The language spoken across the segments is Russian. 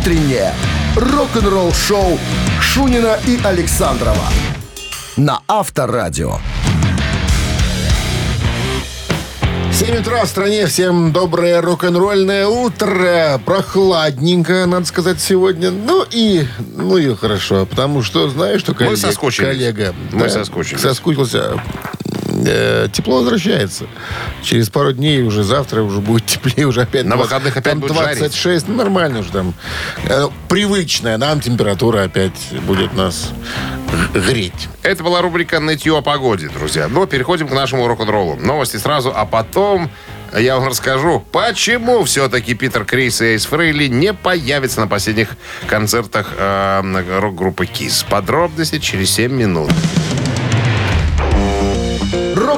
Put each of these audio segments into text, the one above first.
Утреннее рок-н-ролл-шоу Шунина и Александрова на Авторадио. 7 утра в стране. Всем доброе рок-н-ролльное утро. Прохладненько, надо сказать, сегодня. Ну и, ну и хорошо, потому что, знаешь, что коллега... соскучились. коллега Мы да, соскучились. Соскучился. Э, Тепло возвращается. Через пару дней уже завтра уже будет теплее, уже опять... На 20, выходных опять там будет 26, ну нормально уже там. Э, Привычная нам температура опять будет нас греть. Это была рубрика «Нытье о погоде», друзья. Но переходим к нашему рок-н-роллу. Новости сразу, а потом я вам расскажу, почему все-таки Питер Крис и Эйс Фрейли не появятся на последних концертах э, рок-группы KISS. Подробности через 7 минут.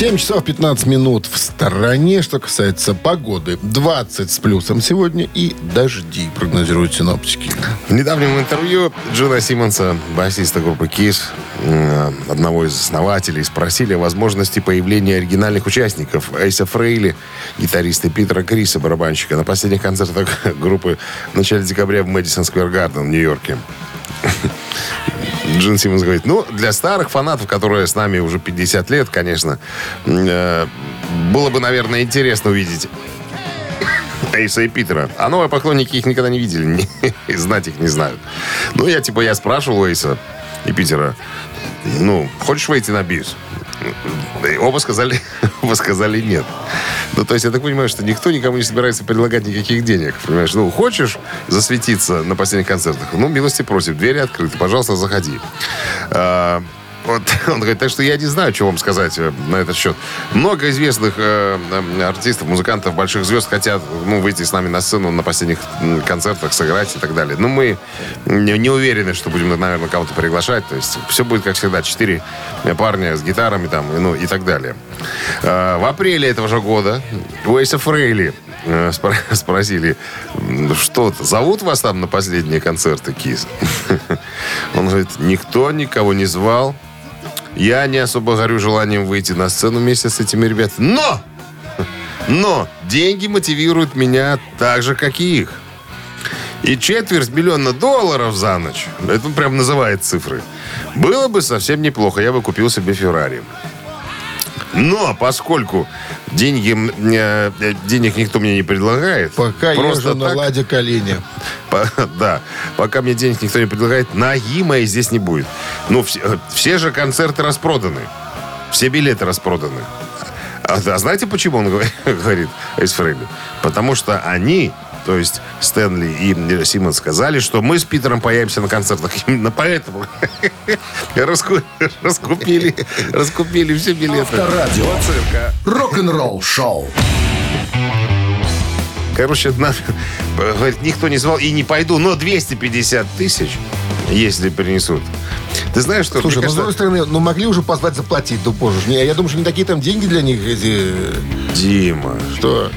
7 часов 15 минут в стороне. Что касается погоды, 20 с плюсом сегодня и дожди, прогнозируют синоптики. В недавнем интервью Джона Симмонса, басиста группы м, одного из основателей, спросили о возможности появления оригинальных участников Эйса Фрейли, гитариста Питера Криса, барабанщика, на последних концертах группы в начале декабря в Мэдисон Сквер Гарден в Нью-Йорке. Джин Симмонс говорит, ну, для старых фанатов, которые с нами уже 50 лет, конечно, э, было бы, наверное, интересно увидеть Эйса и Питера. А новые поклонники их никогда не видели, знать их не знают. Ну, я типа, я спрашивал Эйса и Питера, ну, хочешь выйти на бис? Оба сказали, оба сказали нет. Ну, то есть, я так понимаю, что никто никому не собирается предлагать никаких денег. Понимаешь, ну, хочешь засветиться на последних концертах? Ну, милости просим, двери открыты, пожалуйста, заходи. А, вот, он говорит, так что я не знаю, что вам сказать э, на этот счет. Много известных э, артистов, музыкантов, больших звезд хотят ну, выйти с нами на сцену на последних концертах, сыграть и так далее. Но мы не, не уверены, что будем, наверное, кого-то приглашать. То есть все будет, как всегда, четыре парня с гитарами там, ну, и так далее. Э, в апреле этого же года у Эйса Фрейли э, спро- спросили, «М, что зовут вас там на последние концерты КИС? Он говорит, никто никого не звал. Я не особо горю желанием выйти на сцену вместе с этими ребятами. Но! Но деньги мотивируют меня так же, как и их. И четверть миллиона долларов за ночь, это прям называет цифры, было бы совсем неплохо. Я бы купил себе Феррари. Но поскольку деньги, э, денег никто мне не предлагает, Пока просто езжу на так- ладе колени. по- да. Пока мне денег никто не предлагает, ноги моей здесь не будет. Ну, все, э, все же концерты распроданы. Все билеты распроданы. А, а знаете, почему он говорит, говорит Эйс Фрейли? Потому что они, то есть Стэнли и э, Симмон сказали, что мы с Питером появимся на концертах. Именно поэтому раску- раскупили, раскупили все билеты. Авторадио. Вот цирка. Рок-н-ролл-шоу. Короче, на- говорит, никто не звал и не пойду, но 250 тысяч, если принесут. Ты знаешь, что... Слушай, ну, с другой стороны, ну, могли уже позвать заплатить, ну, позже. Не, я думаю, что не такие там деньги для них эти... Дима, Что?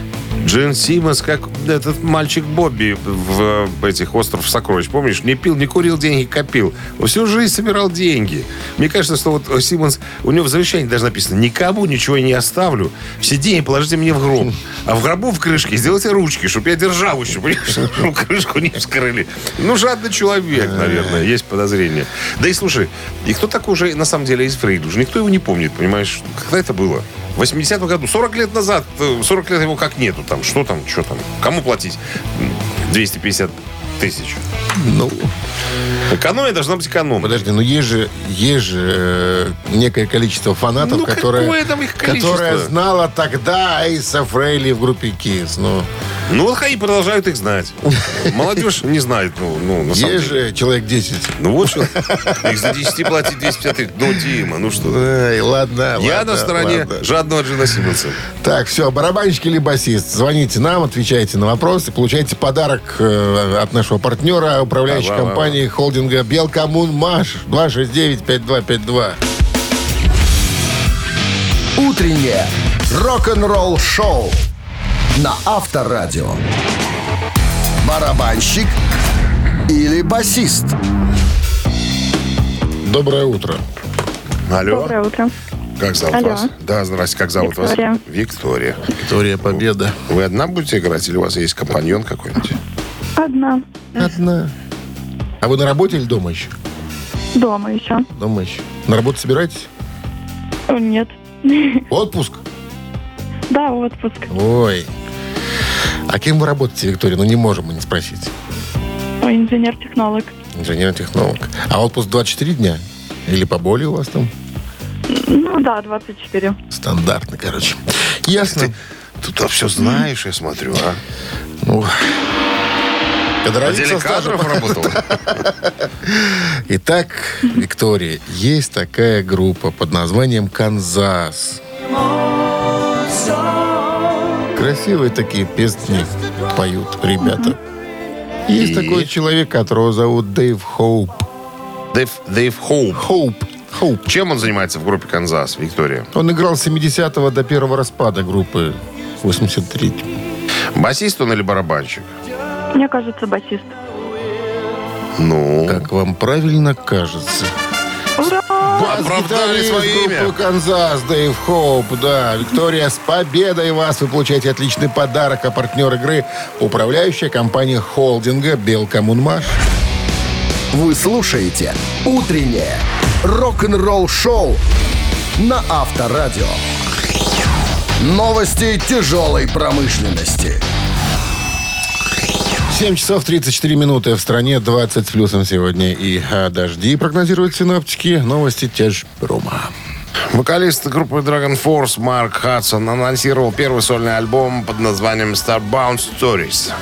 Джин Симмонс, как этот мальчик Бобби в этих «Остров сокровищ». Помнишь, не пил, не курил, деньги копил. Всю жизнь собирал деньги. Мне кажется, что вот Симмонс, у него в завещании даже написано, никому ничего не оставлю, все деньги положите мне в гроб. А в гробу в крышке сделайте ручки, чтобы я держал еще, понимаешь, чтобы крышку не вскрыли. Ну, жадный человек, наверное, есть подозрение. Да и слушай, и кто такой уже на самом деле из Фрейд? Уже никто его не помнит, понимаешь? Когда это было? В 80-м году, 40 лет назад, э, 40 лет его как нету там. Что там, что там? Кому платить? М, 250 тысяч. Ну, Экономия должна быть экономной. подожди, ну есть же, есть же э, некое количество фанатов, Ну, которые, какое там их количество? которое знало тогда Эйса Фрейли в группе Kiss. Ну, Ну, вот и продолжают их знать. Молодежь не знает, ну, ну на самом есть деле. же человек 10. Ну, вот что. Их за 10 платить 250 тысяч. Ну, Дима, ну что? Ай, ладно, Я ладно, на стороне ладно. жадного Джина Симмонса. Так, все, барабанщик или басист, звоните нам, отвечайте на вопросы, получайте подарок э, от нашего партнера, управляющей да. Компании холдинга Белкоммун Маш 269-5252. Утреннее рок-н-ролл-шоу на Авторадио. Барабанщик или басист? Доброе утро. Алло. Доброе утро. Как зовут Алло. вас? Да, здрасте, как зовут Виктория. вас? Виктория. Виктория Победа. Вы одна будете играть или у вас есть компаньон какой-нибудь? Одна. Одна. А вы на работе или дома еще? Дома еще. Дома еще. На работу собираетесь? О, Нет. Отпуск? Да, отпуск. Ой. А кем вы работаете, Виктория? Ну, не можем мы не спросить. Инженер-технолог. Инженер-технолог. А отпуск 24 дня? Или поболее у вас там? Ну да, 24. Стандартно, короче. Ясно. Тут все знаешь, я смотрю, а? Ну, отделе кадров работал? Итак, Виктория, есть такая группа под названием «Канзас». Красивые такие песни поют ребята. Есть И? такой человек, которого зовут Дэйв Хоуп. Дэйв, Дэйв Хоуп. Хоуп. Хоуп. Чем он занимается в группе «Канзас», Виктория? Он играл с 70-го до первого распада группы 83 Басист он или барабанщик? Мне кажется, басист. Ну, Как вам правильно кажется? Ура! Оправдали свое имя. Канзас, Дэйв Хоуп, да. Виктория, с победой вас! Вы получаете отличный подарок, а партнер игры – управляющая компания холдинга «Белкоммунмаш». Вы слушаете «Утреннее рок-н-ролл-шоу» на Авторадио. Новости тяжелой промышленности. 7 часов 34 минуты в стране, 20 с плюсом сегодня. И а, дожди прогнозируют синоптики. Новости Тяжпрома. Вокалист группы Dragon Force Марк Хадсон анонсировал первый сольный альбом под названием Starbound Stories.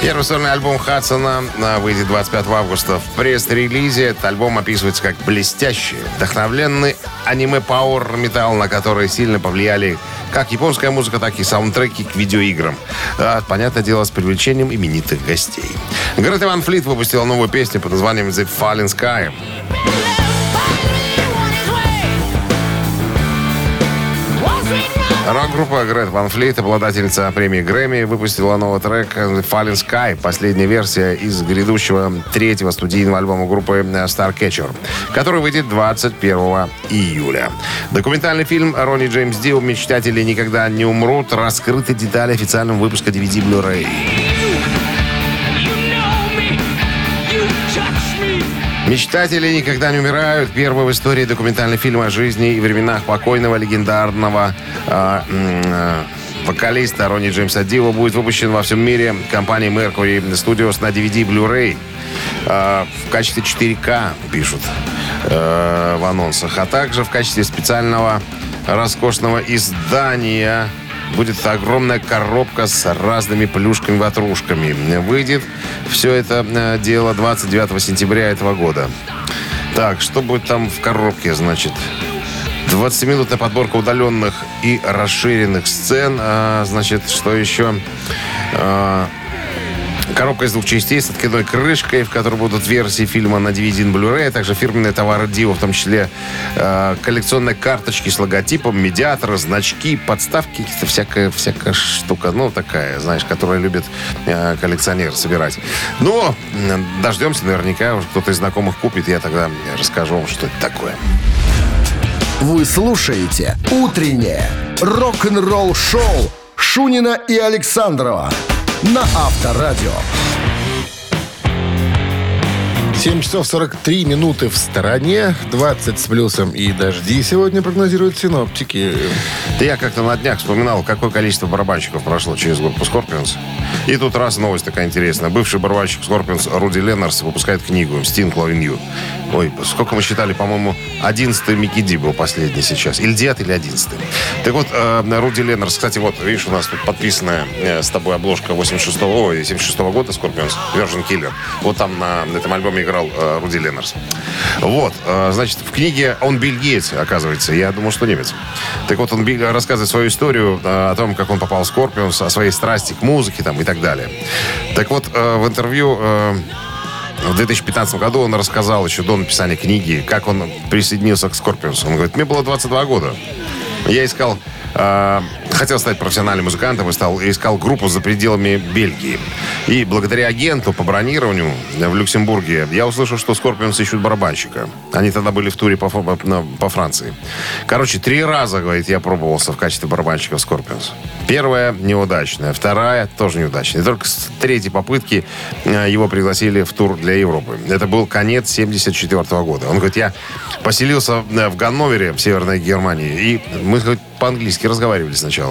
Первый сольный альбом Хадсона а, выйдет 25 августа. В пресс-релизе этот альбом описывается как блестящий, вдохновленный аниме-пауэр металл, на который сильно повлияли как японская музыка, так и саундтреки к видеоиграм. А, понятное дело, с привлечением именитых гостей. Грета Ван Флит выпустила новую песню под названием The Fallen Sky. Рок-группа Грет Ван Флит, обладательница премии Грэмми, выпустила новый трек Fallen Sky, последняя версия из грядущего третьего студийного альбома группы Starcatcher, который выйдет 21 июля. Документальный фильм Ронни Джеймс Дио «Мечтатели никогда не умрут» раскрыты детали официального выпуска DVD Blu-ray. Мечтатели никогда не умирают. Первый в истории документальный фильм о жизни и временах покойного легендарного м, а, вокалиста Ронни Джеймса Дио будет выпущен во всем мире компанией Mercury Studios на DVD Blu-ray а, в качестве 4К, пишут э, в анонсах, а также в качестве специального роскошного издания будет огромная коробка с разными плюшками-ватрушками. Выйдет все это э, дело 29 сентября этого года. Так, что будет там в коробке, значит? 20-минутная подборка удаленных и расширенных сцен. А, значит, что еще? А, Коробка из двух частей с откидной крышкой, в которой будут версии фильма на DVD и Blu-ray, а также фирменные товары Дио, в том числе э, коллекционные карточки с логотипом, медиаторы, значки, подставки, какие-то всякая, всякая штука, ну, такая, знаешь, которая любит э, коллекционер собирать. Но дождемся, наверняка уже кто-то из знакомых купит, я тогда расскажу вам, что это такое. Вы слушаете «Утреннее рок-н-ролл-шоу» Шунина и Александрова на Авторадио. 7 часов 43 минуты в стороне, 20 с плюсом и дожди сегодня прогнозируют синоптики. Да я как-то на днях вспоминал, какое количество барабанщиков прошло через группу Scorpions. И тут раз новость такая интересная. Бывший барабанщик Scorpions Руди Леннерс выпускает книгу «Sting Loving You». Ой, сколько мы считали, по-моему, 11-й Микки Ди был последний сейчас. Или 9 или 11 Так вот, э, Руди Леннерс, кстати, вот, видишь, у нас тут подписанная э, с тобой обложка 86-го, ой, 76-го года Scorpions, Virgin Killer. Вот там на этом альбоме играл э, Руди Леннерс. Вот, э, значит, в книге он бельгиец, оказывается. Я думал, что немец. Так вот, он рассказывает свою историю э, о том, как он попал в Scorpions, о своей страсти к музыке там и так далее. Так вот, э, в интервью э, в 2015 году он рассказал еще до написания книги, как он присоединился к Scorpions. Он говорит, мне было 22 года. Я искал э, хотел стать профессиональным музыкантом и стал, искал группу за пределами Бельгии. И благодаря агенту по бронированию в Люксембурге я услышал, что Скорпионс ищут барабанщика. Они тогда были в туре по, на- по Франции. Короче, три раза, говорит, я пробовался в качестве барабанщика в Скорпионс. Первая неудачная, вторая тоже неудачная. И только с третьей попытки э, его пригласили в тур для Европы. Это был конец 74 года. Он говорит, я поселился э, в Ганновере, в Северной Германии, и мы говорит, по-английски разговаривали сначала.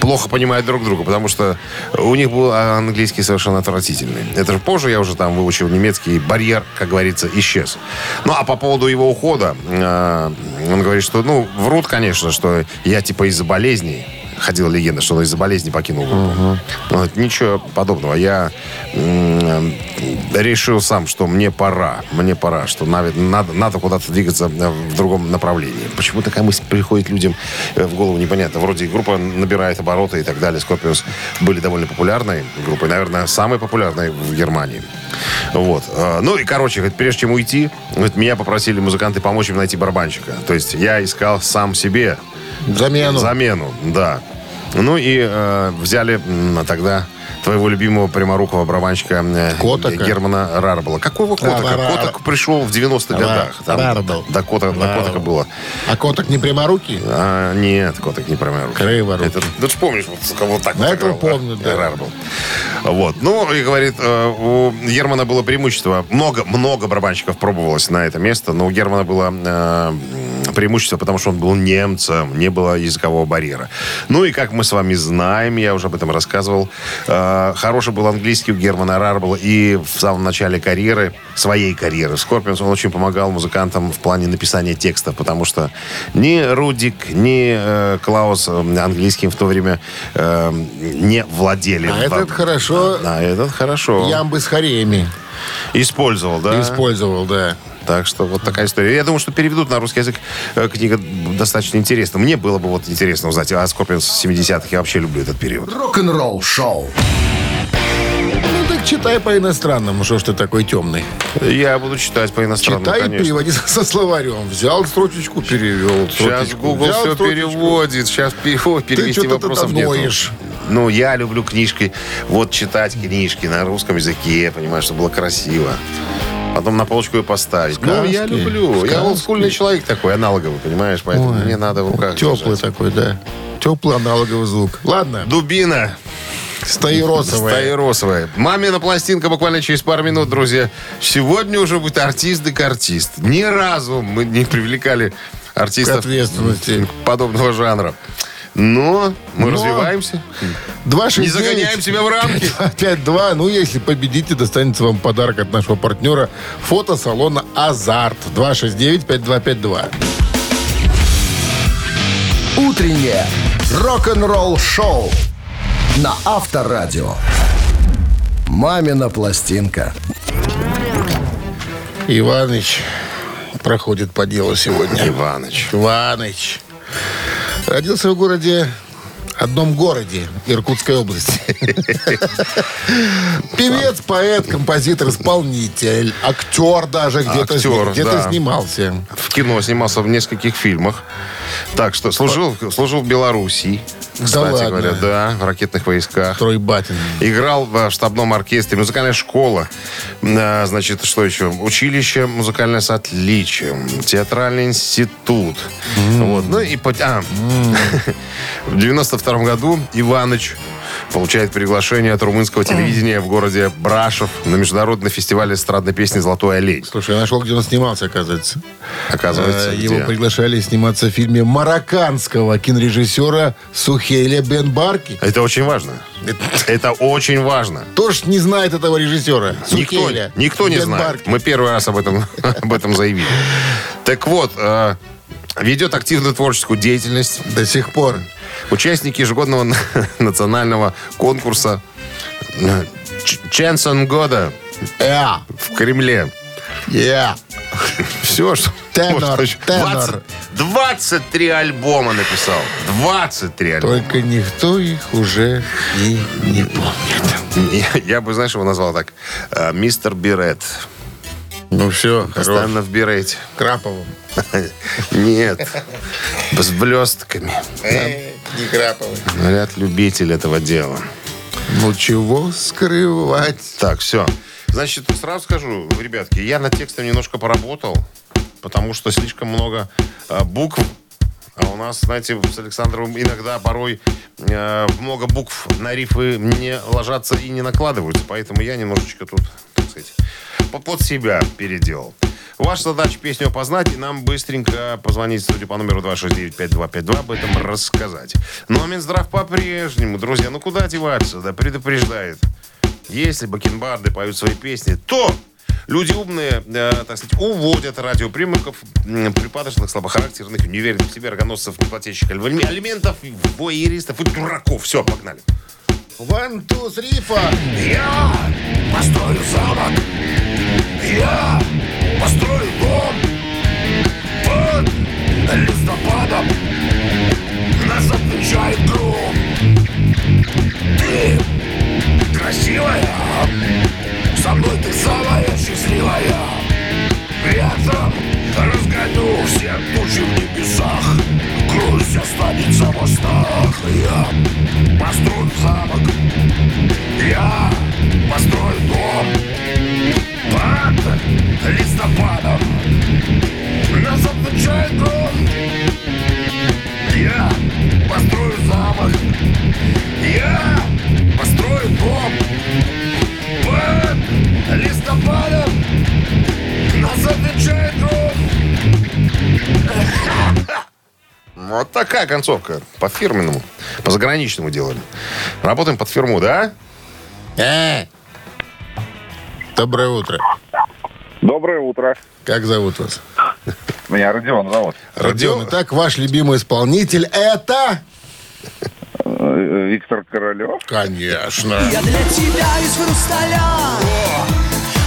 Плохо понимают друг друга, потому что у них был английский совершенно отвратительный. Это же позже я уже там выучил немецкий, барьер, как говорится, исчез. Ну, а по поводу его ухода, э, он говорит, что, ну, врут, конечно, что я типа из-за болезней ходила легенда, что он из-за болезни покинул группу. Но это ничего подобного. Я решил сам, что мне пора. Мне пора, что надо, надо куда-то двигаться э, в другом направлении. Почему такая мысль приходит людям э, в голову, непонятно. Вроде группа набирает обороты и так далее. Scorpions были довольно популярной группой. Наверное, самой популярной в Германии. Вот. Э, Ну и, короче, говорит, прежде чем уйти, говорит, меня попросили музыканты помочь им найти барабанщика. То есть я искал сам себе Замену. Замену, да. Ну и э, взяли тогда твоего любимого пряморукого барабанщика э, Котака? Германа Рарбола. Какого Котака? Рар- Котак пришел в 90-х годах. Там Рарбл. До, Кота, до. Котака было. А коток не пряморукий? А, нет, Котак не пряморукий. Криворукий. Это, ну, ты помнишь, вот кого так вот этого играл, помню, да. Рарбл. Вот. Ну, и говорит, э, у Германа было преимущество. Много, много барабанщиков пробовалось на это место, но у Германа было э, преимущество, потому что он был немцем, не было языкового барьера. Ну и как мы с вами знаем, я уже об этом рассказывал, э, хороший был английский у Германа Раребелла, и в самом начале карьеры, своей карьеры, Скорпионс, он очень помогал музыкантам в плане написания текстов, потому что ни Рудик, ни э, Клаус э, английским в то время э, не владели. А этот хорошо А этот хорошо. ямбы с хореями Использовал, да? использовал, да. Так что вот такая история. Я думаю, что переведут на русский язык э, книга достаточно интересна. Мне было бы вот интересно узнать о Скорпионс 70-х. Я вообще люблю этот период. Рок-н-ролл шоу. Ну так читай по-иностранному, что ж ты такой темный. Я буду читать по-иностранному, Читай и конечно. переводи со словарем. Взял строчечку, перевел. Сейчас строчечку, Google все строчечку. переводит. Сейчас перевод, перевести что-то вопросов нет. Ну, я люблю книжки. Вот читать книжки на русском языке, понимаешь, чтобы было красиво. Потом на полочку ее поставить. ну, я Сказки, люблю. Я сказки. олдскульный человек такой, аналоговый, понимаешь? Поэтому Ой, мне надо в руках Теплый держать. такой, да. Теплый аналоговый звук. Ладно, Дубина. Стаиросовая. Стаиросовая. Мамина пластинка буквально через пару минут, друзья. Сегодня уже будет артист да артист. Ни разу мы не привлекали артистов подобного жанра. Но мы Но- развиваемся. 269 Не загоняем себя в рамки. 5-2. Ну, если победите, достанется вам подарок от нашего партнера фотосалона «Азарт». 269-5252. Утреннее рок-н-ролл шоу на Авторадио. Мамина пластинка. Иваныч проходит по делу сегодня. Иваныч. Иваныч. Родился в городе одном городе Иркутской области. Певец, поэт, композитор, исполнитель, актер даже где-то Актер, где-то да. снимался. В кино снимался в нескольких фильмах. Так что служил, служил в Белоруссии. Кстати ладно? говоря, да, в ракетных войсках. Тройбатин. Играл в штабном оркестре, музыкальная школа, а, значит, что еще? Училище музыкальное с отличием, театральный институт. Вот. Ну и а, в 92 году Иваныч получает приглашение от румынского телевидения в городе Брашов на международный фестиваль эстрадной песни «Золотой олень». Слушай, я нашел, где он снимался, оказывается. Оказывается, Э, Его где? приглашали сниматься в фильме марокканского кинорежиссера Сухейля Бен Барки. Это очень важно. Это очень важно. Кто ж не знает этого режиссера? Никто, никто не знает. Мы первый раз об этом, об этом заявили. Так вот, э, ведет активную творческую деятельность. До сих пор. Участники ежегодного национального конкурса э, Ченсон года в Кремле. Я. Все, что... Тенор, можно еще. тенор. 20 23 альбома написал. 23 альбома. Только никто их уже и не помнит. Я, я бы, знаешь, его назвал так. э, Мистер Бирет. Ну все, хорош. Постоянно в Бирете. Краповым. Нет. С блестками. Некраповой. Говорят, любитель этого дела. Ну чего скрывать? Так, все. Значит, сразу скажу, ребятки, я над текстом немножко поработал, потому что слишком много э, букв. А у нас, знаете, с Александром иногда порой э, много букв на рифы не ложатся и не накладываются. Поэтому я немножечко тут, так сказать, по- под себя переделал. Ваша задача песню опознать и нам быстренько позвонить студию по номеру 269-5252, об этом рассказать. А Минздрав по-прежнему, друзья, ну куда деваться, да, предупреждает. Если бакенбарды поют свои песни, то люди умные, э, так сказать, уводят радиоприемников м, припадочных, слабохарактерных, неуверенных в себе рогоносцев, неплательщиков али- алиментов, воеристов и дураков. Все, погнали. One, two, three, four. Я построю замок, я построю дом под листопадом. Нас отмечает гром. Ты красивая, со мной ты самая счастливая. Ветром разгоню все тучи в небесах. Грусть останется в устах. Я построю замок, я построю дом Вот такая концовка. По фирменному. По заграничному делали. Работаем под фирму, да? Э. Доброе утро. Доброе утро. Как зовут вас? Меня Родион зовут. Родион. Итак, ваш любимый исполнитель это... Э, Виктор Королев. Конечно. Я для тебя из хрусталя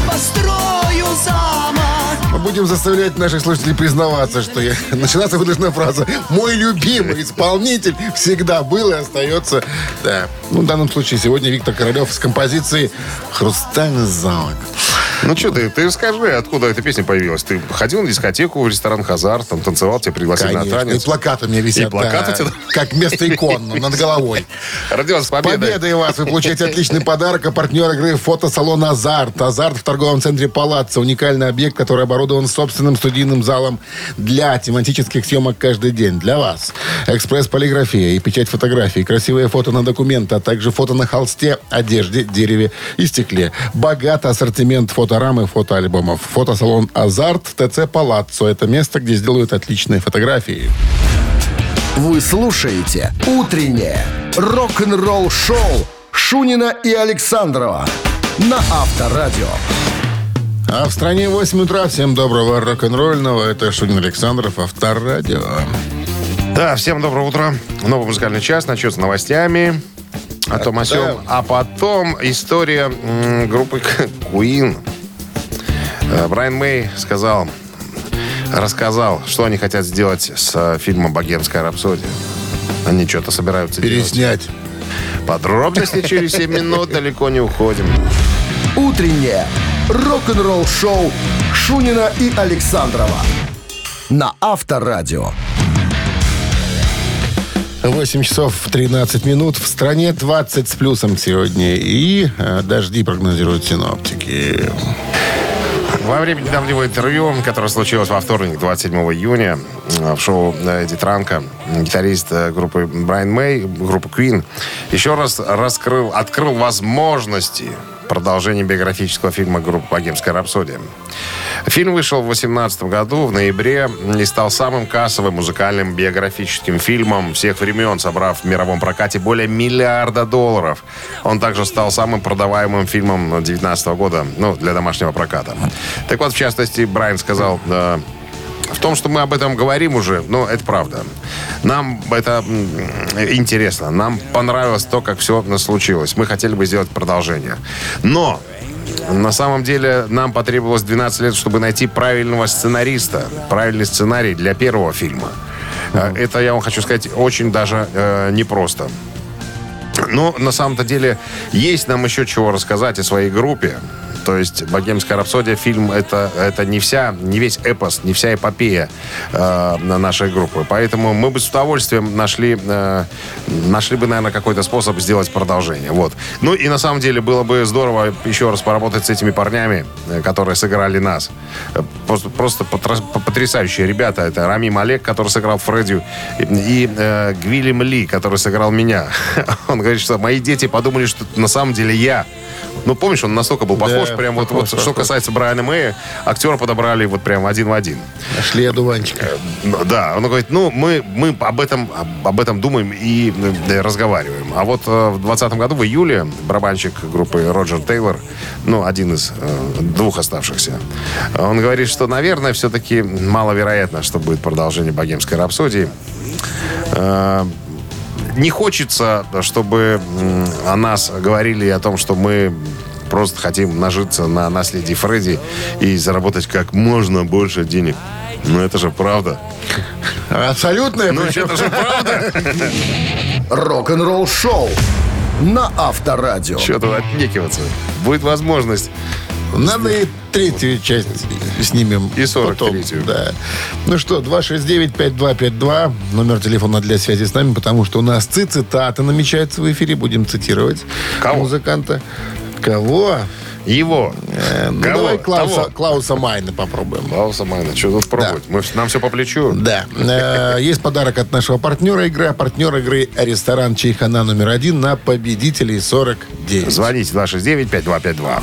построю замок. Мы будем заставлять наших слушателей признаваться, что я... начинаться выдержная фраза «Мой любимый исполнитель всегда был и остается». Да. Ну, в данном случае сегодня Виктор Королев с композицией «Хрустальный замок». Ну что ты, ты скажи, откуда эта песня появилась? Ты ходил на дискотеку, в ресторан «Хазар», там танцевал, тебя пригласили на Конечно. И танец. плакаты у меня висят. И плакаты да, тебя? Как вместо икон над головой. Родион, с победой. Победой вас! Вы получаете отличный подарок. А партнер игры фотосалон «Азарт». «Азарт» в торговом центре «Палаццо». Уникальный объект, который оборудован собственным студийным залом для тематических съемок каждый день. Для вас. Экспресс-полиграфия и печать фотографий. Красивые фото на документы, а также фото на холсте, одежде, дереве и стекле. Богатый ассортимент фоторам и фотоальбомов. Фотосалон «Азарт» в ТЦ «Палаццо». Это место, где сделают отличные фотографии. Вы слушаете «Утреннее рок-н-ролл-шоу» Шунина и Александрова на Авторадио. А в стране 8 утра. Всем доброго рок-н-ролльного. Это Шунин Александров, Авторадио. Да, всем доброго утра. Новый музыкальный час начнется с новостями. О том, о сём. А потом история м, группы Queen. Э, Брайан Мэй сказал, рассказал, что они хотят сделать с э, фильмом «Богемская рапсодия». Они что-то собираются делать. Переснять. Подробности через 7 минут, далеко не уходим. Утреннее рок-н-ролл-шоу Шунина и Александрова на Авторадио. 8 часов 13 минут. В стране 20 с плюсом сегодня. И э, дожди прогнозируют синоптики. Во время недавнего интервью, которое случилось во вторник, 27 июня, э, в шоу э, Эдди Транка, гитарист э, группы Брайан Мэй, группы Queen, еще раз раскрыл, открыл возможности продолжения биографического фильма группы «Богемская рапсодия». Фильм вышел в 2018 году, в ноябре, и стал самым кассовым музыкальным биографическим фильмом всех времен, собрав в мировом прокате более миллиарда долларов. Он также стал самым продаваемым фильмом 2019 года, ну, для домашнего проката. Так вот, в частности, Брайан сказал, э, в том, что мы об этом говорим уже, ну, это правда. Нам это интересно. Нам понравилось то, как все случилось. Мы хотели бы сделать продолжение. Но на самом деле нам потребовалось 12 лет, чтобы найти правильного сценариста, правильный сценарий для первого фильма. Э, Это, я вам хочу сказать, очень даже э, непросто. Но на самом-то деле есть нам еще чего рассказать о своей группе. То есть «Богемская рапсодия» фильм это, это не вся, не весь эпос, не вся эпопея э, нашей группы. Поэтому мы бы с удовольствием нашли, э, нашли бы, наверное, какой-то способ сделать продолжение. Вот. Ну и на самом деле было бы здорово еще раз поработать с этими парнями, э, которые сыграли нас. Э, Просто, просто потрясающие ребята. Это Рами Малек, который сыграл Фредди, и э, Гвиллем Ли, который сыграл меня. Он говорит, что мои дети подумали, что на самом деле я. Ну, помнишь, он настолько был похож, прям вот, похож, вот что похож. касается Брайана Мэя, актера подобрали вот прям один в один. Нашли одуванчика. Ну, Да, он говорит, ну, мы, мы об, этом, об, этом думаем и э, разговариваем. А вот э, в 2020 году, в июле, барабанщик группы Роджер Тейлор, ну, один из э, двух оставшихся, он говорит, что, наверное, все-таки маловероятно, что будет продолжение «Богемской рапсодии». Э, не хочется, чтобы о нас говорили о том, что мы просто хотим нажиться на наследии Фредди и заработать как можно больше денег. Но это же правда. Абсолютно. Ну, это же правда. Рок-н-ролл шоу на Авторадио. Что тут отнекиваться? Будет возможность. Надо и третью часть снимем. И 43-ю. потом, Да. Ну что, 269-5252, номер телефона для связи с нами, потому что у нас цитаты намечаются в эфире. Будем цитировать Кого? музыканта. Кого? Его. Э, ну, Кого? давай Клауса, Того. Клауса Майна попробуем. Клауса Майна. Что тут пробовать? Мы, нам все по плечу. Да. Э, Есть подарок от нашего партнера игры. А партнер игры ресторан Чайхана номер один на победителей 49. Звоните 269-5252.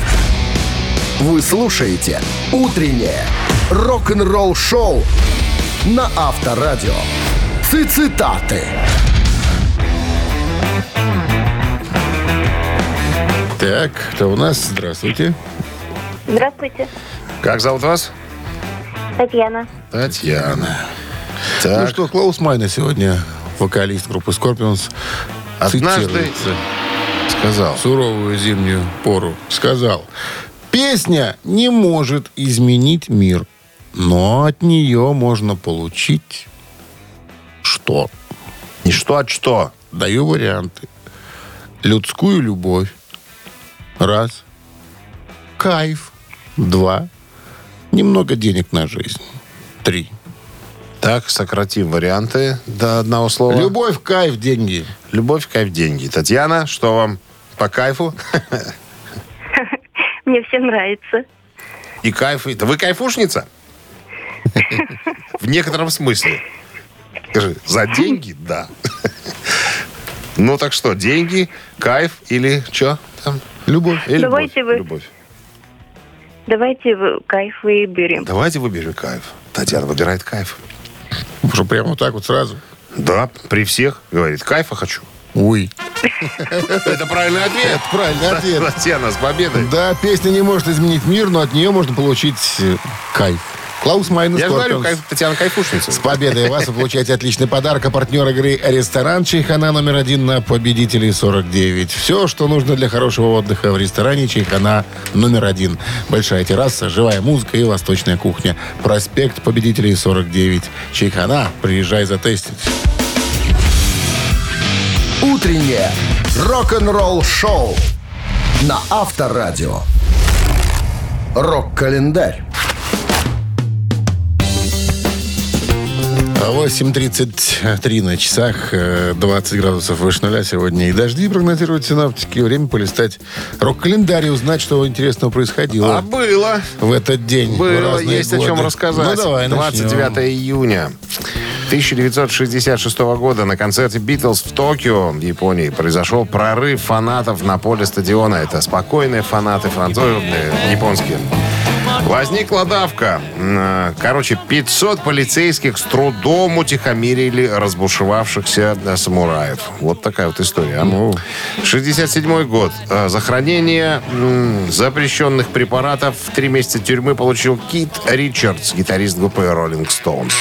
Вы слушаете «Утреннее рок-н-ролл-шоу» на Авторадио. Цитаты. Так, кто у нас? Здравствуйте. Здравствуйте, Как зовут вас? Татьяна. Татьяна. Ну Так, что, Клаус Майна сегодня, вокалист группы Scorpions, Однажды- сказал. суровую зимнюю пору. Сказал, песня не может изменить мир, но от нее можно получить что? И что от что? Даю варианты. Людскую любовь. Раз. Кайф. Два. Немного денег на жизнь. Три. Так, сократим варианты до одного слова. Любовь, кайф, деньги. Любовь, кайф, деньги. Татьяна, что вам по кайфу? Мне все нравится. И кайф. Это вы кайфушница? В некотором смысле. Скажи, за деньги? Да. Ну так что, деньги, кайф или что там? Любовь. Или Давайте любовь? вы. Любовь. Давайте в кайф выберем. Давайте выберем кайф. Татьяна выбирает кайф. Что, прямо вот так вот сразу? Да, при всех. Говорит, кайфа хочу. Ой. Это правильный ответ. Правильный ответ. Татьяна, с победой. Да, песня не может изменить мир, но от нее можно получить э, кайф. Клаус Майнус Я говорю, кайф, Татьяна кайфушница. С победой вас вы получаете отличный подарок. А партнер игры «Ресторан Чайхана» номер один на победителей 49. Все, что нужно для хорошего отдыха в ресторане Чайхана номер один. Большая терраса, живая музыка и восточная кухня. Проспект победителей 49. Чайхана. Приезжай затестить. «Утреннее рок-н-ролл-шоу» на Авторадио. Рок-календарь. 8.33 на часах, э, 20 градусов выше нуля сегодня. И дожди прогнозируют синаптики. Время полистать рок-календарь и узнать, что интересного происходило А было. в этот день. Было, есть о чем годы. рассказать. Ну, давай, 29 начнем. июня 1966 года на концерте «Битлз» в Токио, в Японии, произошел прорыв фанатов на поле стадиона. Это спокойные фанаты, французные, японские. Возникла давка. Э, Короче, 500 полицейских с трудом утихомирили разбушевавшихся э, самураев. Вот такая вот история. а. 67 год. Э, За хранение запрещенных препаратов в три месяца тюрьмы получил Кит Ричардс, гитарист группы Rolling Stones.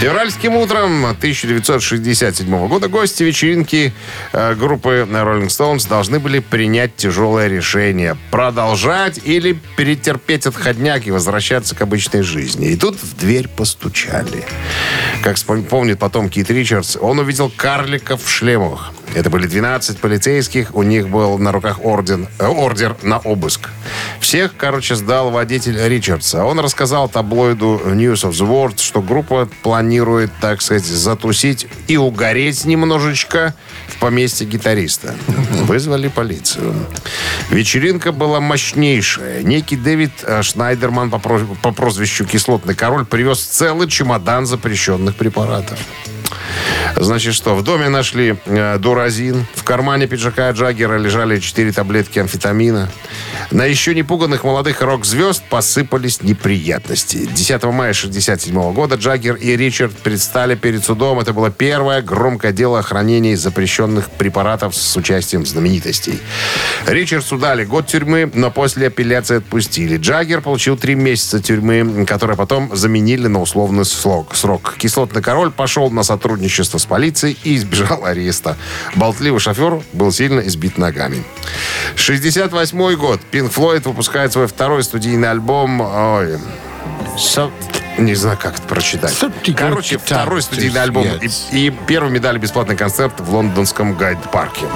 Февральским утром 1967 года гости вечеринки э, группы Rolling Stones должны были принять тяжелое решение продолжать или перетерпеть отходняк и возвращаться к обычной жизни. И тут в дверь постучали. Как помнит потом Кит Ричардс, он увидел карликов в шлемах. Это были 12 полицейских. У них был на руках орден, э, ордер на обыск. Всех, короче, сдал водитель Ричардса. Он рассказал таблоиду News of the World, что группа планирует, так сказать, затусить и угореть немножечко в поместье гитариста. Вызвали полицию. Вечеринка была мощнейшая. Некий Дэвид э, Шнайдерман по, про- по прозвищу Кислотный король привез целый чемодан запрещенных препаратов. Значит, что, в доме нашли э, дуразин, в кармане пиджака Джаггера лежали 4 таблетки амфетамина. На еще не пуганных молодых рок-звезд посыпались неприятности. 10 мая 1967 года Джаггер и Ричард предстали перед судом. Это было первое громкое дело о хранении запрещенных препаратов с участием знаменитостей. Ричардсу дали год тюрьмы, но после апелляции отпустили. Джаггер получил три месяца тюрьмы, которые потом заменили на условный срок. срок. Кислотный король пошел на сотрудничество с полицией и избежал ареста. Болтливый шофер был сильно избит ногами. 68 год. Пинк Флойд выпускает свой второй студийный альбом. Ой, Не знаю, как это прочитать. Короче, второй студийный альбом. И, и первый медаль бесплатный концерт в лондонском гайд-парке.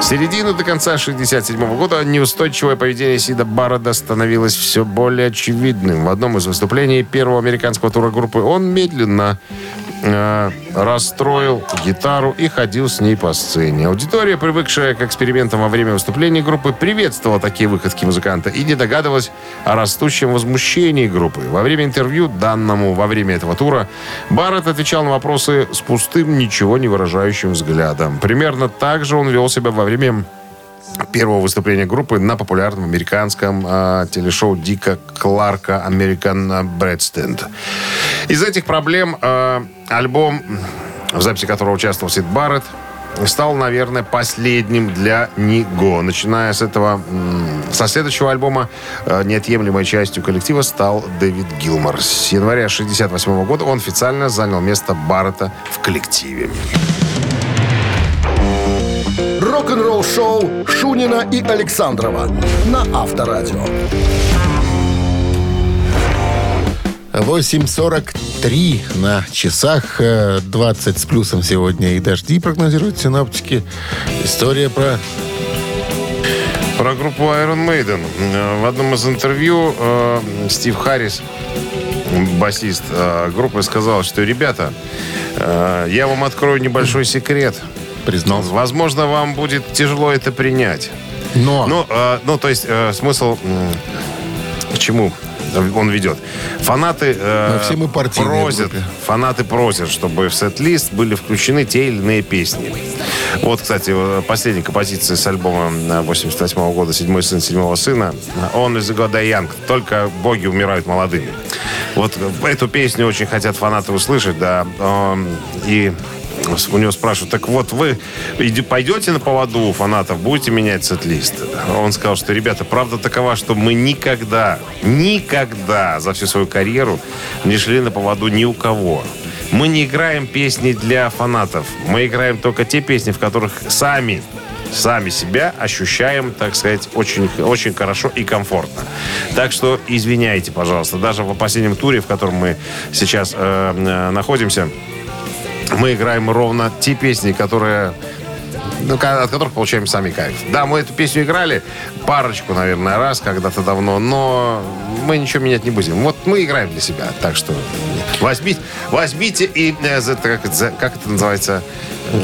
С середины до конца 67 года неустойчивое поведение Сида Барреда становилось все более очевидным. В одном из выступлений первого американского тура группы он медленно э, расстроил гитару и ходил с ней по сцене. Аудитория, привыкшая к экспериментам во время выступлений группы, приветствовала такие выходки музыканта и не догадывалась о растущем возмущении группы. Во время интервью, данному во время этого тура, Барретт отвечал на вопросы с пустым, ничего не выражающим взглядом. Примерно так же он вел себя во время первого выступления группы на популярном американском э, телешоу Дика Кларка «American Breadstand». Из этих проблем э, альбом, в записи которого участвовал Сид Барретт, стал, наверное, последним для Ниго. Начиная с этого, со следующего альбома, э, неотъемлемой частью коллектива стал Дэвид Гилмор. С января 68 года он официально занял место Барретта в коллективе. Рок-н-ролл-шоу Шунина и Александрова на Авторадио. 8.43 на часах. э, 20 с плюсом сегодня и дожди прогнозируют синоптики. История про... Про группу Iron Maiden. Э, В одном из интервью э, Стив Харрис, басист э, группы, сказал, что, ребята, э, я вам открою небольшой секрет. Признался. Возможно, вам будет тяжело это принять. Но... Ну, э, ну то есть э, смысл м, к чему он ведет. Фанаты э, все мы просят, фанаты просят, чтобы в сет-лист были включены те или иные песни. Вот, кстати, э, последняя композиция с альбома э, 88 года «Седьмой сын седьмого сына» «Он из года Янг». Только боги умирают молодыми. Вот э, эту песню очень хотят фанаты услышать, да. И у него спрашивают, так вот вы пойдете на поводу у фанатов, будете менять сет-лист? Он сказал, что, ребята, правда такова, что мы никогда, никогда за всю свою карьеру не шли на поводу ни у кого. Мы не играем песни для фанатов. Мы играем только те песни, в которых сами сами себя ощущаем, так сказать, очень, очень хорошо и комфортно. Так что извиняйте, пожалуйста, даже в последнем туре, в котором мы сейчас э, э, находимся, мы играем ровно те песни, которые ну, от которых получаем сами кайф. Да, мы эту песню играли парочку, наверное, раз когда-то давно, но мы ничего менять не будем. Вот мы играем для себя, так что возьмите, возьмите и э, за- как, это- за- как это называется?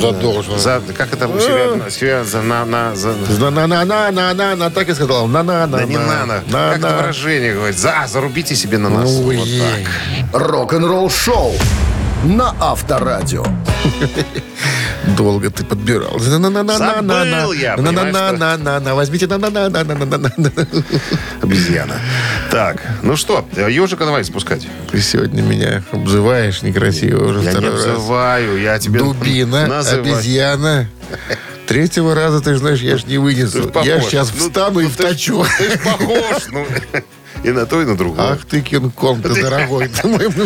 Задолжено. За, как это у себя, себя за- на, на, за- На-на-на-на-на-на, так и сказал. На-на-на. да не надо. Как это выражение говорит? За, зарубите себе на нас. Ну, Вот так. Рок-н-ролл-шоу на Авторадио. Долго ты подбирал. Забыл я, На-на-на-на-на. Возьмите на-на-на-на-на-на. Обезьяна. Так, ну что, ежика давай спускать. Ты сегодня меня обзываешь некрасиво уже Я не второй раз. обзываю, я тебе Дубина, обезьяна. Третьего раза, ты же знаешь, я ж не вынесу. Я сейчас Ну, встану и ну, вточу. Ты ж похож. ну. И на то, и на другое. Ах ты, Кинг-Конг, ты дорогой.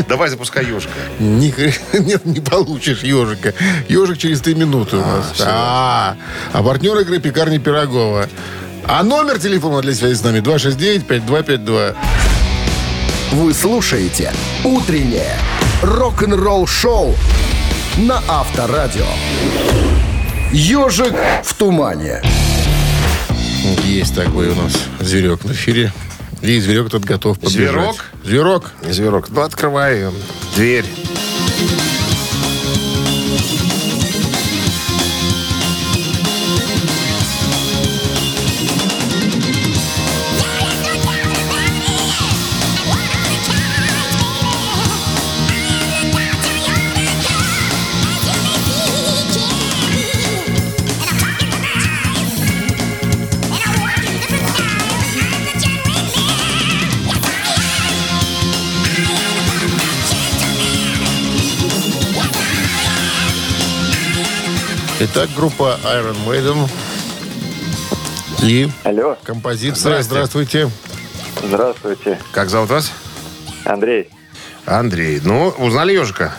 Давай запускай ежика. Ни хрена- Нет, не получишь ежика. Ежик через три минуты у нас. А, а партнер игры пекарни Пирогова. А номер телефона для связи с нами 269-5252. Вы слушаете «Утреннее рок-н-ролл-шоу» на Авторадио. Ежик в тумане. Есть такой у нас зверек в эфире. И зверек тут готов подбежать. Зверок? Зверок. Зверок, ну открывай э, дверь. Итак, группа Iron Maiden. И Алло, композиция. Здравствуйте. здравствуйте. Как зовут вас? Андрей, Андрей. Ну, узнали ежика?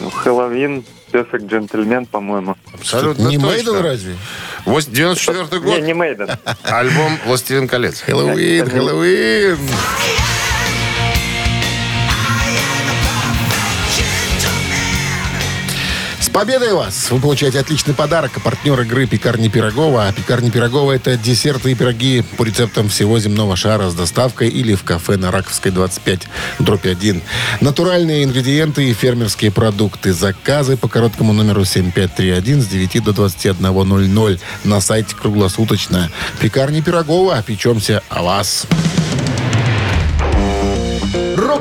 ну, Хэллоуин, Perfect Джентльмен, по-моему. Абсолютно Не. Мейден разве? Вось- 94 год. Не, не Мейден. Альбом «Властелин колец». Хэллоуин, Хэллоуин. Победой вас! Вы получаете отличный подарок. А партнер игры «Пекарни Пирогова». А «Пекарни Пирогова» — это десерты и пироги по рецептам всего земного шара с доставкой или в кафе на Раковской 25, дробь 1. Натуральные ингредиенты и фермерские продукты. Заказы по короткому номеру 7531 с 9 до 21.00 на сайте круглосуточно. «Пекарни Пирогова». Печемся о вас.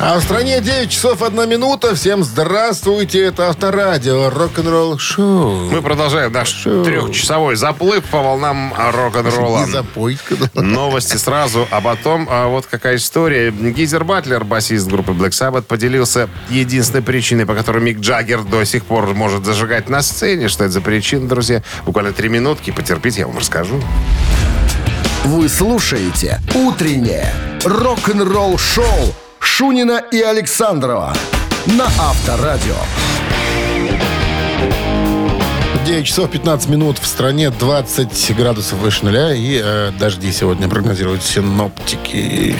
А в стране 9 часов 1 минута. Всем здравствуйте. Это Авторадио. Рок-н-ролл шоу. Мы продолжаем наш трехчасовой заплыв по волнам рок-н-ролла. Запойка. Новости сразу, а потом а вот какая история. Гизер Батлер, басист группы Black Sabbath, поделился единственной причиной, по которой Мик Джаггер до сих пор может зажигать на сцене. Что это за причина, друзья? Буквально три минутки. Потерпите, я вам расскажу. Вы слушаете «Утреннее рок-н-ролл-шоу» Шунина и Александрова на Авторадио. 9 часов 15 минут в стране, 20 градусов выше нуля и э, дожди сегодня прогнозируют синоптики.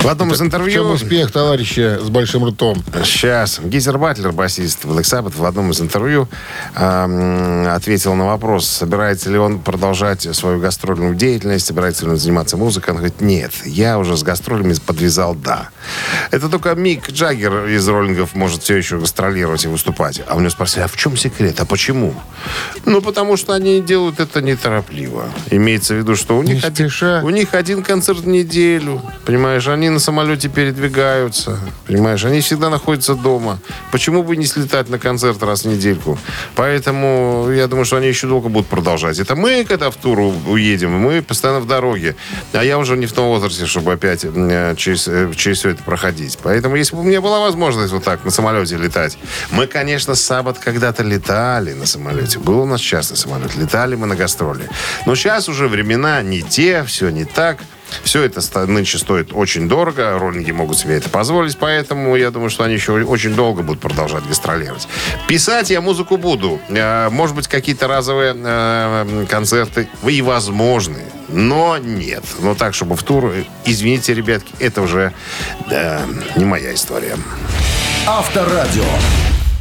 В одном из В чем интервью... успех товарища с большим ртом? Сейчас. Гизер Батлер, басист Black Sabbath, в одном из интервью эм, ответил на вопрос, собирается ли он продолжать свою гастрольную деятельность, собирается ли он заниматься музыкой. Он говорит, нет, я уже с гастролями подвязал «да». Это только Мик Джаггер из роллингов может все еще гастролировать и выступать. А у него спросили, а в чем секрет, а почему? Ну, потому что они делают это неторопливо. Имеется в виду, что у них, один, у них один концерт в неделю. Понимаешь, они на самолете передвигаются. Понимаешь, они всегда находятся дома. Почему бы не слетать на концерт раз в недельку? Поэтому я думаю, что они еще долго будут продолжать. Это мы, когда в тур уедем, мы постоянно в дороге. А я уже не в том возрасте, чтобы опять э, через, э, через все это проходить. Поэтому, если бы у меня была возможность вот так на самолете летать, мы, конечно, с Саббат когда-то летали на самолете. Был у нас частный самолет. Летали мы на гастроли. Но сейчас уже времена не те, все не так. Все это нынче стоит очень дорого, роллинги могут себе это позволить, поэтому я думаю, что они еще очень долго будут продолжать гастролировать. Писать я музыку буду. Э, Может быть, какие-то разовые э, концерты и возможны, но нет. Но так, чтобы в тур, э, извините, ребятки, это уже э, не моя история. Авторадио.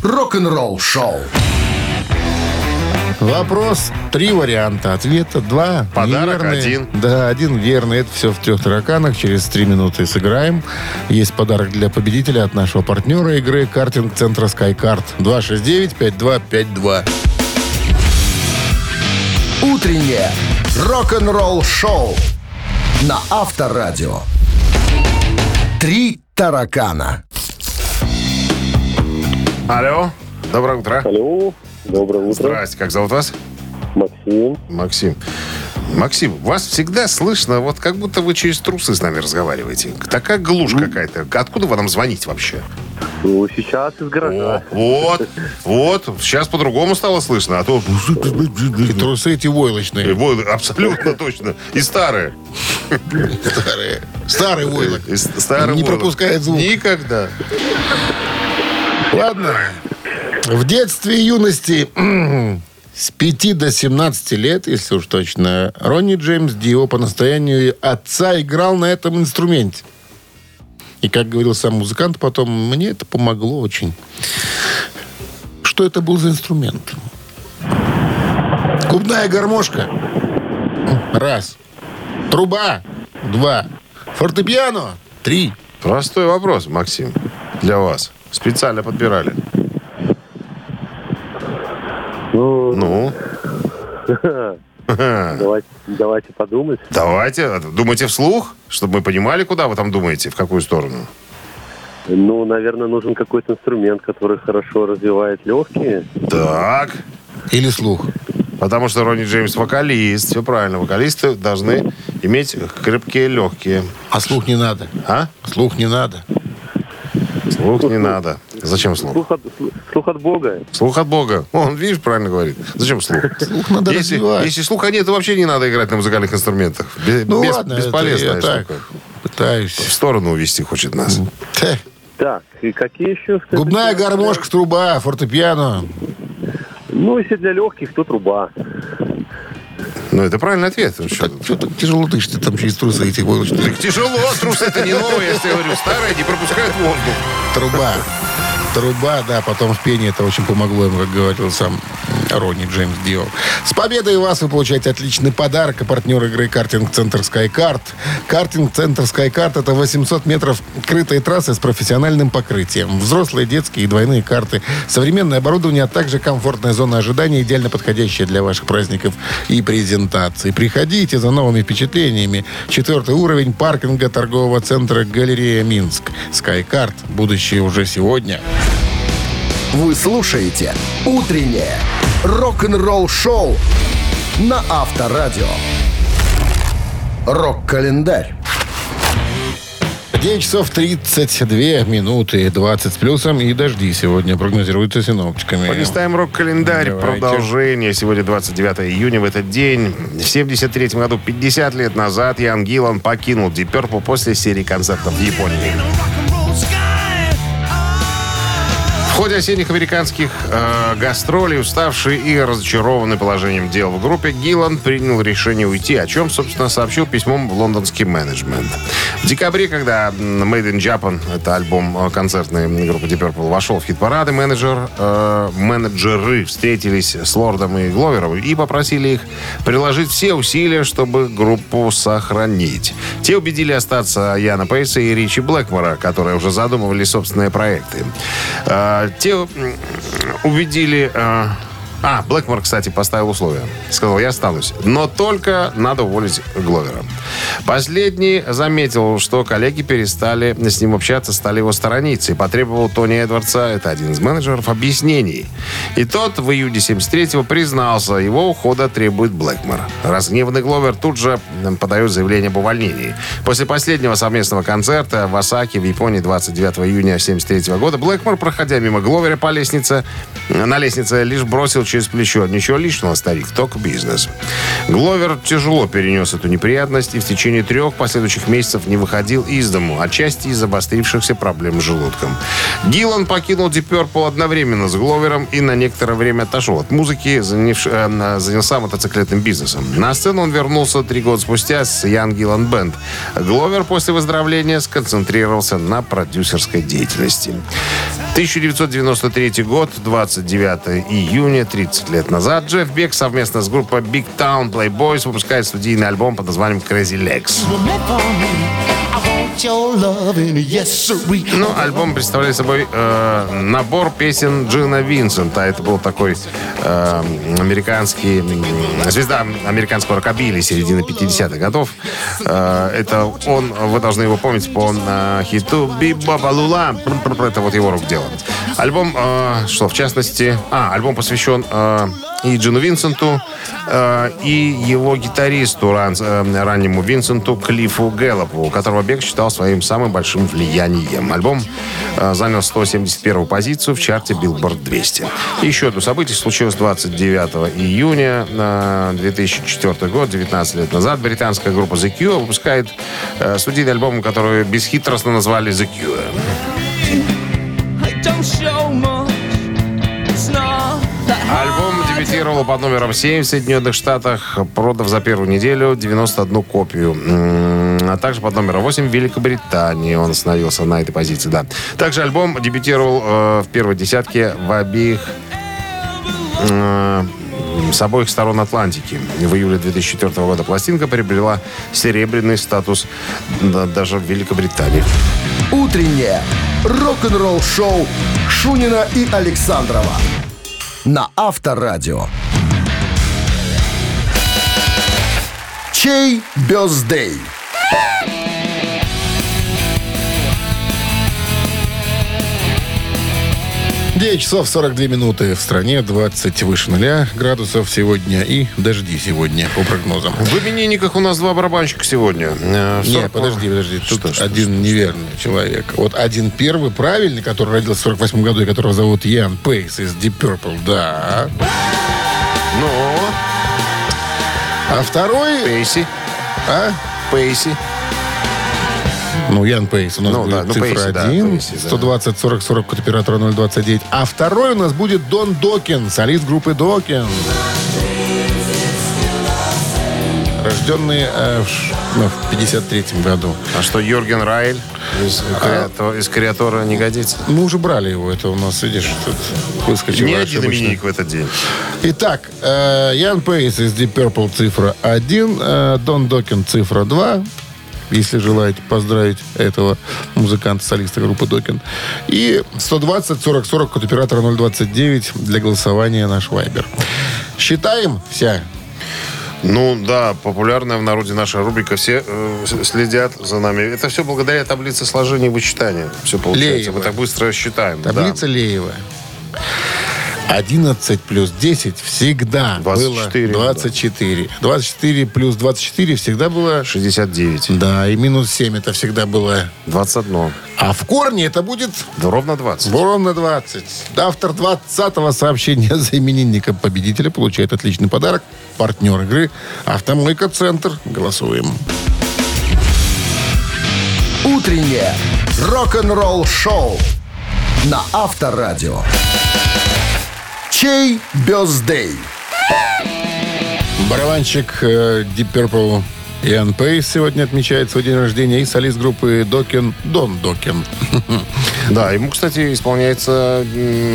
Рок-н-ролл шоу. Вопрос. Три варианта ответа. Два Подарок неверные. один. Да, один верный. Это все в трех тараканах. Через три минуты сыграем. Есть подарок для победителя от нашего партнера игры картинг-центра SkyCard. 269-5252. Утреннее рок-н-ролл шоу на Авторадио. Три таракана. Алло, доброе утро. Алло, доброе утро. Здрасте, как зовут вас? Максим. Максим. Максим, вас всегда слышно, вот как будто вы через трусы с нами разговариваете. Такая глушь какая-то. Откуда вы нам звоните вообще? Ну, сейчас из гаража. О, вот, вот. Сейчас по-другому стало слышно, а то... И трусы эти войлочные. Вот, абсолютно точно. И старые. Старые. Старый войлок. Старый Не войлок. пропускает звук. Никогда. Ладно. В детстве и юности С 5 до 17 лет, если уж точно, Ронни Джеймс Дио по настоянию отца играл на этом инструменте. И, как говорил сам музыкант, потом мне это помогло очень. Что это был за инструмент? Губная гармошка. Раз. Труба. Два. Фортепиано. Три. Простой вопрос, Максим, для вас. Специально подбирали. Ну, Ну, давайте, давайте подумать. давайте, думайте вслух, чтобы мы понимали, куда вы там думаете, в какую сторону. Ну, наверное, нужен какой-то инструмент, который хорошо развивает легкие. Так, Или слух. потому что Ронни Джеймс вокалист. Все правильно, вокалисты должны иметь крепкие легкие. А слух не надо. А? Слух не надо. Слух не надо. Зачем слух? Слух от, слух от Бога. Слух от Бога. Он, видишь, правильно говорит. Зачем слух? Слух надо Если, развивать. если слуха нет, то вообще не надо играть на музыкальных инструментах. Бе- Ну бес- ладно, это бесполезная я так штука. пытаюсь. В сторону увести хочет нас. Так, и какие еще? скажите? Губная гармошка, труба, фортепиано. Ну, если для легких, то труба. Ну, это правильный ответ. Ну, Так, что так тяжело дышишь ты там через трусы этих выложить? Так тяжело, трусы это не новые, я тебе говорю. Старые не пропускают воздух. Труба. Труба, да, потом в пении это очень помогло ему, как говорил сам Ронни Джеймс Дио. С победой вас вы получаете отличный подарок. И партнер игры «Картинг-центр Скайкарт». «Картинг-центр Скайкарт» — это 800 метров крытой трассы с профессиональным покрытием. Взрослые, детские и двойные карты. Современное оборудование, а также комфортная зона ожидания, идеально подходящая для ваших праздников и презентаций. Приходите за новыми впечатлениями. Четвертый уровень паркинга торгового центра «Галерея Минск». «Скайкарт». Будущее уже сегодня. Вы слушаете «Утреннее рок-н-ролл-шоу» на Авторадио. Рок-календарь. 9 часов 32 минуты, 20 с плюсом и дожди сегодня прогнозируются синоптиками. Полистаем рок-календарь. Давайте. Продолжение. Сегодня 29 июня. В этот день, в 73 году, 50 лет назад, Ян Гиллан покинул Deep Purple после серии концертов в Японии. Ходе осенних американских э, гастролей, уставший и разочарованный положением дел в группе, Гиллан принял решение уйти, о чем, собственно, сообщил письмом в лондонский менеджмент. В декабре, когда Made in Japan, это альбом э, концертной группы Deep Purple, вошел в хит-парады, менеджер, э, менеджеры встретились с Лордом и Гловером и попросили их приложить все усилия, чтобы группу сохранить. Те убедили остаться Яна Пейса и Ричи Блэкмора, которые уже задумывали собственные проекты. Э, те убедили... а, Блэкмор, кстати, поставил условия. Сказал, я останусь. Но только надо уволить Гловера. Последний заметил, что коллеги перестали с ним общаться, стали его сторониться. И потребовал Тони Эдвардса, это один из менеджеров, объяснений. И тот в июне 73-го признался, его ухода требует Блэкмор. Разгневанный Гловер тут же подает заявление об увольнении. После последнего совместного концерта в Осаке в Японии 29 июня 73 года Блэкмор, проходя мимо Гловера по лестнице, на лестнице лишь бросил через плечо. Ничего личного, старик, только бизнес. Гловер тяжело перенес эту неприятность и в течение трех последующих месяцев не выходил из дому, отчасти из обострившихся проблем с желудком. Гиллан покинул Deep Purple одновременно с Гловером и на некоторое время отошел от музыки, э, на- занялся мотоциклетным бизнесом. На сцену он вернулся три года спустя с Ян Гиллан Бенд. Гловер после выздоровления сконцентрировался на продюсерской деятельности. 1993 год, 29 июня, 30 лет назад, Джефф Бек совместно с группой Big Town Playboys выпускает студийный альбом под названием Crazy Legs. Ну, альбом представляет собой э, набор песен Джина Винсента. Это был такой э, американский звезда американского рокобили середины 50-х годов. Э, это он, вы должны его помнить по э, хиту Лула. Это вот его рук дело. Альбом, э, что в частности... А, альбом посвящен э, и Джину Винсенту, э, и его гитаристу ран- э, раннему Винсенту Клиффу Гэллопу, которого Бек считал своим самым большим влиянием. Альбом э, занял 171 позицию в чарте Billboard 200. И еще одно событие случилось 29 июня э, 2004 год, 19 лет назад. Британская группа The Cure выпускает э, студийный альбом, который бесхитростно назвали The Cure. Альбом дебютировал под номером 7 в Соединенных Штатах, продав за первую неделю 91 копию. А также под номером 8 в Великобритании он остановился на этой позиции, да. Также альбом дебютировал э, в первой десятке в обеих э, с обоих сторон Атлантики. В июле 2004 года пластинка приобрела серебряный статус да, даже в Великобритании. Утреннее рок-н-ролл-шоу Шунина и Александрова на Авторадио. Чей бездей? 9 часов 42 минуты в стране, 20 выше нуля градусов сегодня и дожди сегодня по прогнозам. В именинниках у нас два барабанщика сегодня. Э, в Не, 40 подожди, подожди. Тут Что, что, один неверный человек. Вот один первый правильный, который родился в 48 году и которого зовут Ян Пейс из Deep Purple, да. Ну, А второй... Пейси. А? Пейси. Ну, Ян Пейс у нас Ну, будет да, ну, цифра Пейси, да, 1, Пейси, да. 120 40 40 код оператора 029. А второй у нас будет Дон Докин, солист группы Докин. Рожденный э, в, ш- ну, в 53 году. А что, Йорген Райль из, Креато- из Креатора не годится? Мы уже брали его, это у нас, видишь, тут выскочил. Не один именинник в этот день. Итак, э, Ян Пейс из Deep Purple цифра 1, э, Дон Докин цифра 2, если желаете поздравить этого музыканта-солиста группы Докин. И 120 40 40 код оператора 029 для голосования наш Вайбер. Считаем вся. Ну да, популярная в народе наша рубрика. Все э, следят за нами. Это все благодаря таблице сложения и вычитания. Все получается. Леева. Мы так быстро считаем. да. Таблица Леева. 11 плюс 10 всегда 24, было 24. 24 плюс 24 всегда было... 69. Да, и минус 7 это всегда было... 21. А в корне это будет Да ровно 20. ровно 20. Автор 20-го сообщения за именинника победителя получает отличный подарок. Партнер игры «Автомойка Центр». Голосуем. Утреннее рок-н-ролл-шоу на Авторадио. Чей бездей? Барабанщик э, Deep Purple Иоанн Пейс сегодня отмечает свой день рождения и солист группы Докин Дон Докин. Да, ему, кстати, исполняется м,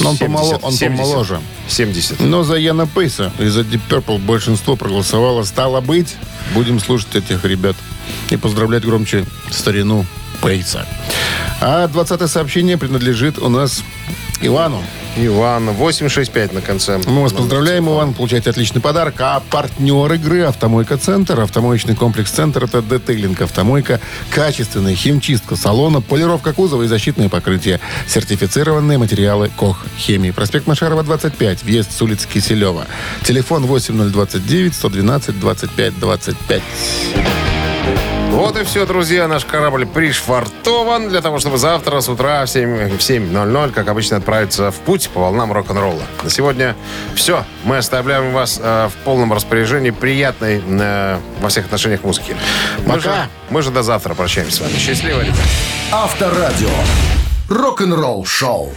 Но он 70, помоло- он 70. помоложе. 70. Но за Яна Пейса и за Deep Purple большинство проголосовало. Стало быть, будем слушать этих ребят и поздравлять громче старину Пейса. А 20 сообщение принадлежит у нас Ивану. Иван, 865 на конце. Мы вас поздравляем, Иван. Получаете отличный подарок. А партнер игры «Автомойка Центр». Автомоечный комплекс «Центр» — это детейлинг «Автомойка», качественная химчистка салона, полировка кузова и защитные покрытия. Сертифицированные материалы «Кох Хемии». Проспект Машарова, 25. Въезд с улицы Киселева. Телефон 8029 112 25 25. Вот и все, друзья. Наш корабль пришвартован для того, чтобы завтра с утра в 7 в 7.00, как обычно, отправиться в путь по волнам рок-н-ролла. На сегодня все. Мы оставляем вас э, в полном распоряжении приятной э, во всех отношениях музыки. Мы Пока. же, мы же до завтра прощаемся с вами. Счастливо, ребята. Авторадио. Рок-н-ролл-шоу.